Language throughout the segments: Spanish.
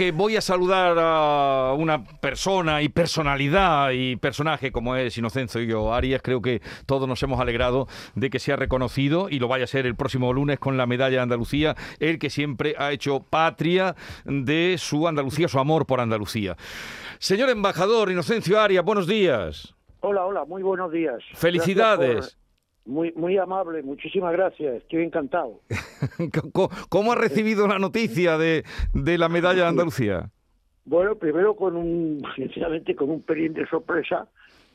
que voy a saludar a una persona y personalidad y personaje como es Inocencio Arias. Creo que todos nos hemos alegrado de que sea reconocido y lo vaya a ser el próximo lunes con la medalla de Andalucía, el que siempre ha hecho patria de su Andalucía, su amor por Andalucía. Señor embajador Inocencio Arias, buenos días. Hola, hola, muy buenos días. Felicidades. Muy, muy amable, muchísimas gracias, estoy encantado. ¿Cómo ha recibido la noticia de, de la medalla de Andalucía? Bueno, primero con un, sinceramente, con un pelín de sorpresa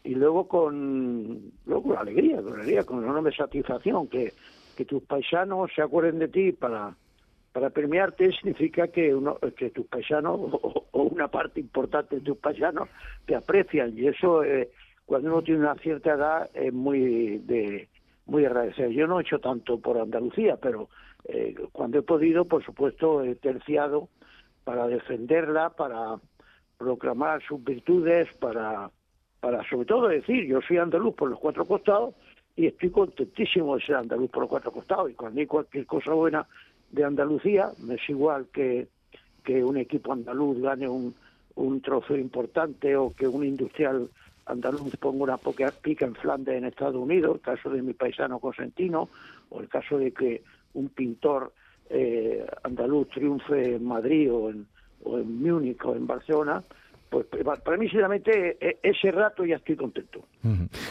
y luego con, luego con alegría, con alegría, con enorme satisfacción que, que tus paisanos se acuerden de ti para, para premiarte significa que uno, que tus paisanos o, una parte importante de tus paisanos te aprecian y eso eh, cuando uno tiene una cierta edad es muy de muy agradecido. Yo no he hecho tanto por Andalucía, pero eh, cuando he podido, por supuesto, he terciado para defenderla, para proclamar sus virtudes, para, para sobre todo decir, yo soy andaluz por los cuatro costados y estoy contentísimo de ser andaluz por los cuatro costados. Y cuando hay cualquier cosa buena de Andalucía, me es igual que, que un equipo andaluz gane un, un trofeo importante o que un industrial andaluz ponga una poca pica en Flandes en Estados Unidos, el caso de mi paisano Cosentino, o el caso de que un pintor eh, andaluz triunfe en Madrid o en, o en Múnich o en Barcelona, pues para mí, sinceramente, e, ese rato ya estoy contento.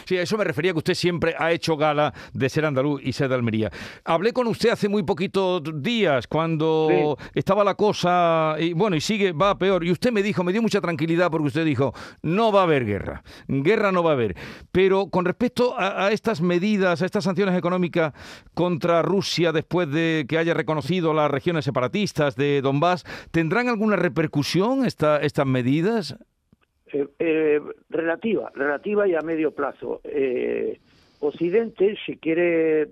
Sí, a eso me refería que usted siempre ha hecho gala de ser andaluz y ser de Almería. Hablé con usted hace muy poquitos días cuando estaba la cosa, y bueno, y sigue, va peor. Y usted me dijo, me dio mucha tranquilidad porque usted dijo, no va a haber guerra, guerra no va a haber. Pero con respecto a, estas medidas, a estas sanciones económicas contra Rusia después de que haya reconocido las regiones separatistas de Donbass, ¿tendrán alguna repercusión esta, estas medidas? Eh, eh, relativa, relativa y a medio plazo. Eh, Occidente, si quiere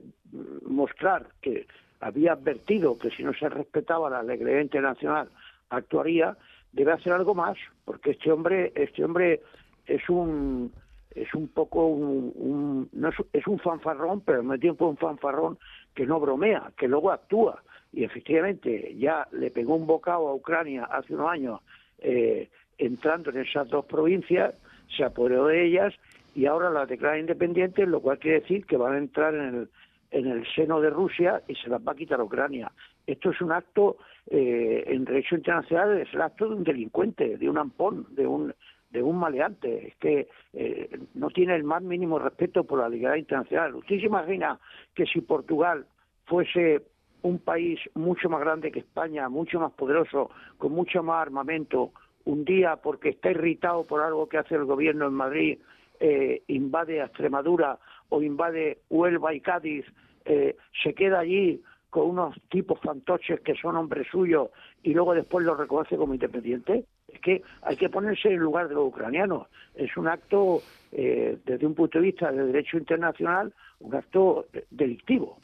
mostrar que había advertido que si no se respetaba la legalidad internacional actuaría, debe hacer algo más, porque este hombre, este hombre es un es un poco un, no es, es, un fanfarrón, pero al mismo tiempo un fanfarrón que no bromea, que luego actúa. Y efectivamente ya le pegó un bocado a Ucrania hace unos años eh, entrando en esas dos provincias, se apoderó de ellas y ahora las declara independientes, lo cual quiere decir que van a entrar en el, en el seno de Rusia y se las va a quitar a Ucrania. Esto es un acto, eh, en derecho internacional, es el acto de un delincuente, de un ampón, de un de un maleante, es que eh, no tiene el más mínimo respeto por la legalidad internacional. ¿Usted se imagina que si Portugal fuese un país mucho más grande que España, mucho más poderoso, con mucho más armamento, un día porque está irritado por algo que hace el gobierno en Madrid, eh, invade a Extremadura o invade Huelva y Cádiz, eh, se queda allí con unos tipos fantoches que son hombres suyos y luego después los reconoce como independiente. Es que hay que ponerse en lugar de los ucranianos. Es un acto, eh, desde un punto de vista de derecho internacional, un acto delictivo.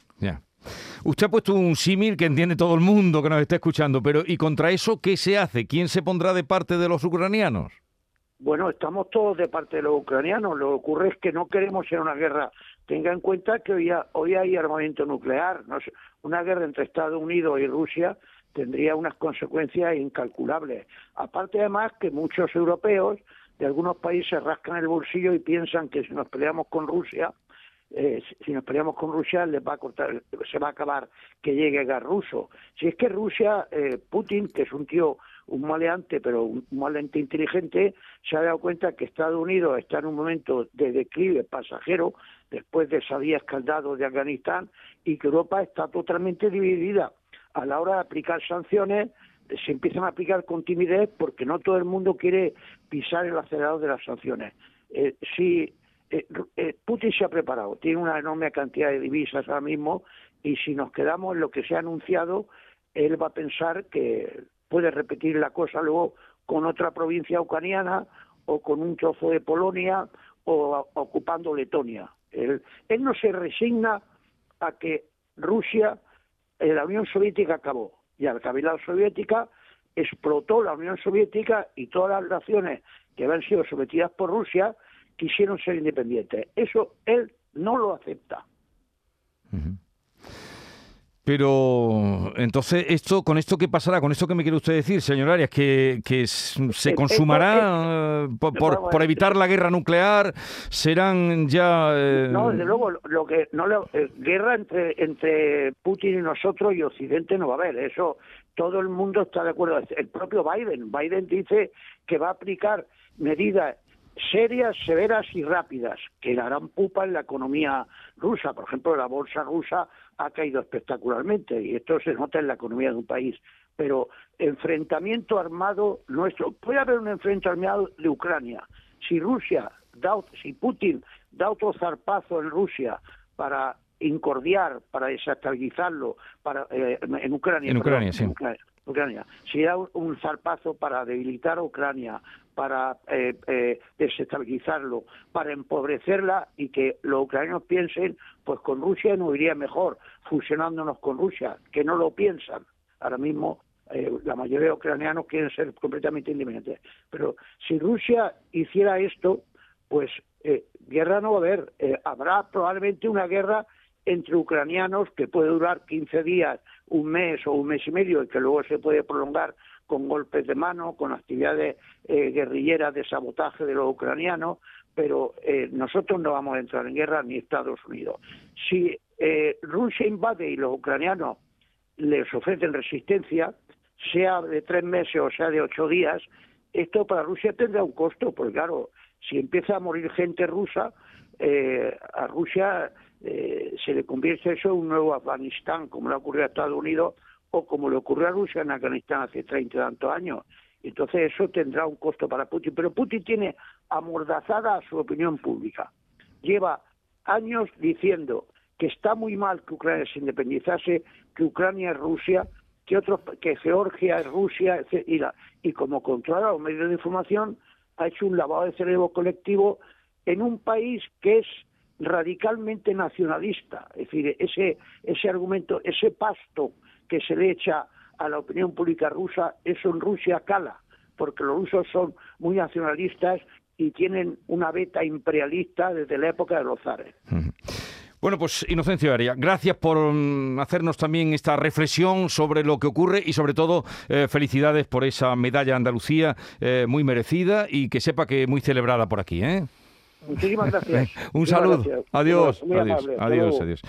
Usted ha puesto un símil que entiende todo el mundo que nos está escuchando, pero ¿y contra eso qué se hace? ¿Quién se pondrá de parte de los ucranianos? Bueno, estamos todos de parte de los ucranianos. Lo que ocurre es que no queremos ser una guerra. Tenga en cuenta que hoy, hoy hay armamento nuclear. No una guerra entre Estados Unidos y Rusia tendría unas consecuencias incalculables. Aparte, además, que muchos europeos de algunos países rascan el bolsillo y piensan que si nos peleamos con Rusia, eh, si nos peleamos con Rusia les va a cortar, se va a acabar que llegue gas ruso. Si es que Rusia, eh, Putin, que es un tío, un maleante, pero un maleante inteligente, se ha dado cuenta que Estados Unidos está en un momento de declive pasajero después de esa vía escaldado de Afganistán y que Europa está totalmente dividida. A la hora de aplicar sanciones, se empiezan a aplicar con timidez porque no todo el mundo quiere pisar el acelerador de las sanciones. Eh, si eh, eh, Putin se ha preparado, tiene una enorme cantidad de divisas ahora mismo y si nos quedamos en lo que se ha anunciado, él va a pensar que puede repetir la cosa luego con otra provincia ucraniana o con un trozo de Polonia o ocupando Letonia. Él, no se resigna a que Rusia, eh, la Unión Soviética acabó y al la soviética explotó la Unión Soviética y todas las naciones que habían sido sometidas por Rusia quisieron ser independientes. Eso él no lo acepta. Pero entonces, esto, ¿con esto qué pasará? ¿Con esto qué me quiere usted decir, señor Arias? ¿Que, que se consumará por, evitar la guerra nuclear? ¿Serán ya...? No, desde luego, lo que no guerra entre, entre Putin y nosotros y Occidente no va a haber. Eso todo el mundo está de acuerdo. El propio Biden, Biden dice que va a aplicar medidas serias, severas y rápidas que darán pupa en la economía rusa. Por ejemplo, la bolsa rusa ha caído espectacularmente y esto se nota en la economía de un país. Pero enfrentamiento armado nuestro, puede haber un enfrentamiento armado de Ucrania. Si Rusia, da, si Putin da otro zarpazo en Rusia para incordiar, para desestabilizarlo para, eh, en Ucrania. En Ucrania, sí. Ucrania. Si da un zarpazo para debilitar a Ucrania, para eh, eh, desestabilizarlo, para empobrecerla y que los ucranianos piensen, pues con Rusia nos iría mejor, fusionándonos con Rusia, que no lo piensan. Ahora mismo eh, la mayoría de ucranianos quieren ser completamente independientes. Pero si Rusia hiciera esto, pues guerra no va a haber. habrá probablemente una guerra entre ucranianos que puede durar 15 días, un mes o un mes y medio y que luego se puede prolongar con golpes de mano, con actividades eh, guerrilleras de sabotaje de los ucranianos, pero eh, nosotros no vamos a entrar en guerra ni Estados Unidos. Si eh, Rusia invade y los ucranianos les ofrecen resistencia, sea de tres meses o sea de ocho días, esto para Rusia tendrá un costo, porque claro, si empieza a morir gente rusa, a Rusia se le convierte eso en un nuevo Afganistán, como le ocurrido a Estados Unidos o como le ocurrió a Rusia en Afganistán hace treinta y tantos años. Entonces eso tendrá un costo para Putin. Pero Putin tiene amordazada su opinión pública. Lleva años diciendo que está muy mal que Ucrania se independizase, que Ucrania es Rusia, que otros, que Georgia es Rusia, y, y como controla los medios de información, ha hecho un lavado de cerebro colectivo en un país que es radicalmente nacionalista. Es decir, ese, ese argumento, ese pasto que se le echa a la opinión pública rusa, eso en Rusia cala, porque los rusos son muy nacionalistas y tienen una beta imperialista desde la época de los zares. Bueno, pues Inocencio Aria, gracias por mm, hacernos también esta reflexión sobre lo que ocurre y sobre todo eh, felicidades por esa medalla Andalucía eh, muy merecida y que sepa que muy celebrada por aquí. ¿eh? Muchísimas gracias. Un saludo. Adiós. adiós. Adiós. Adiós.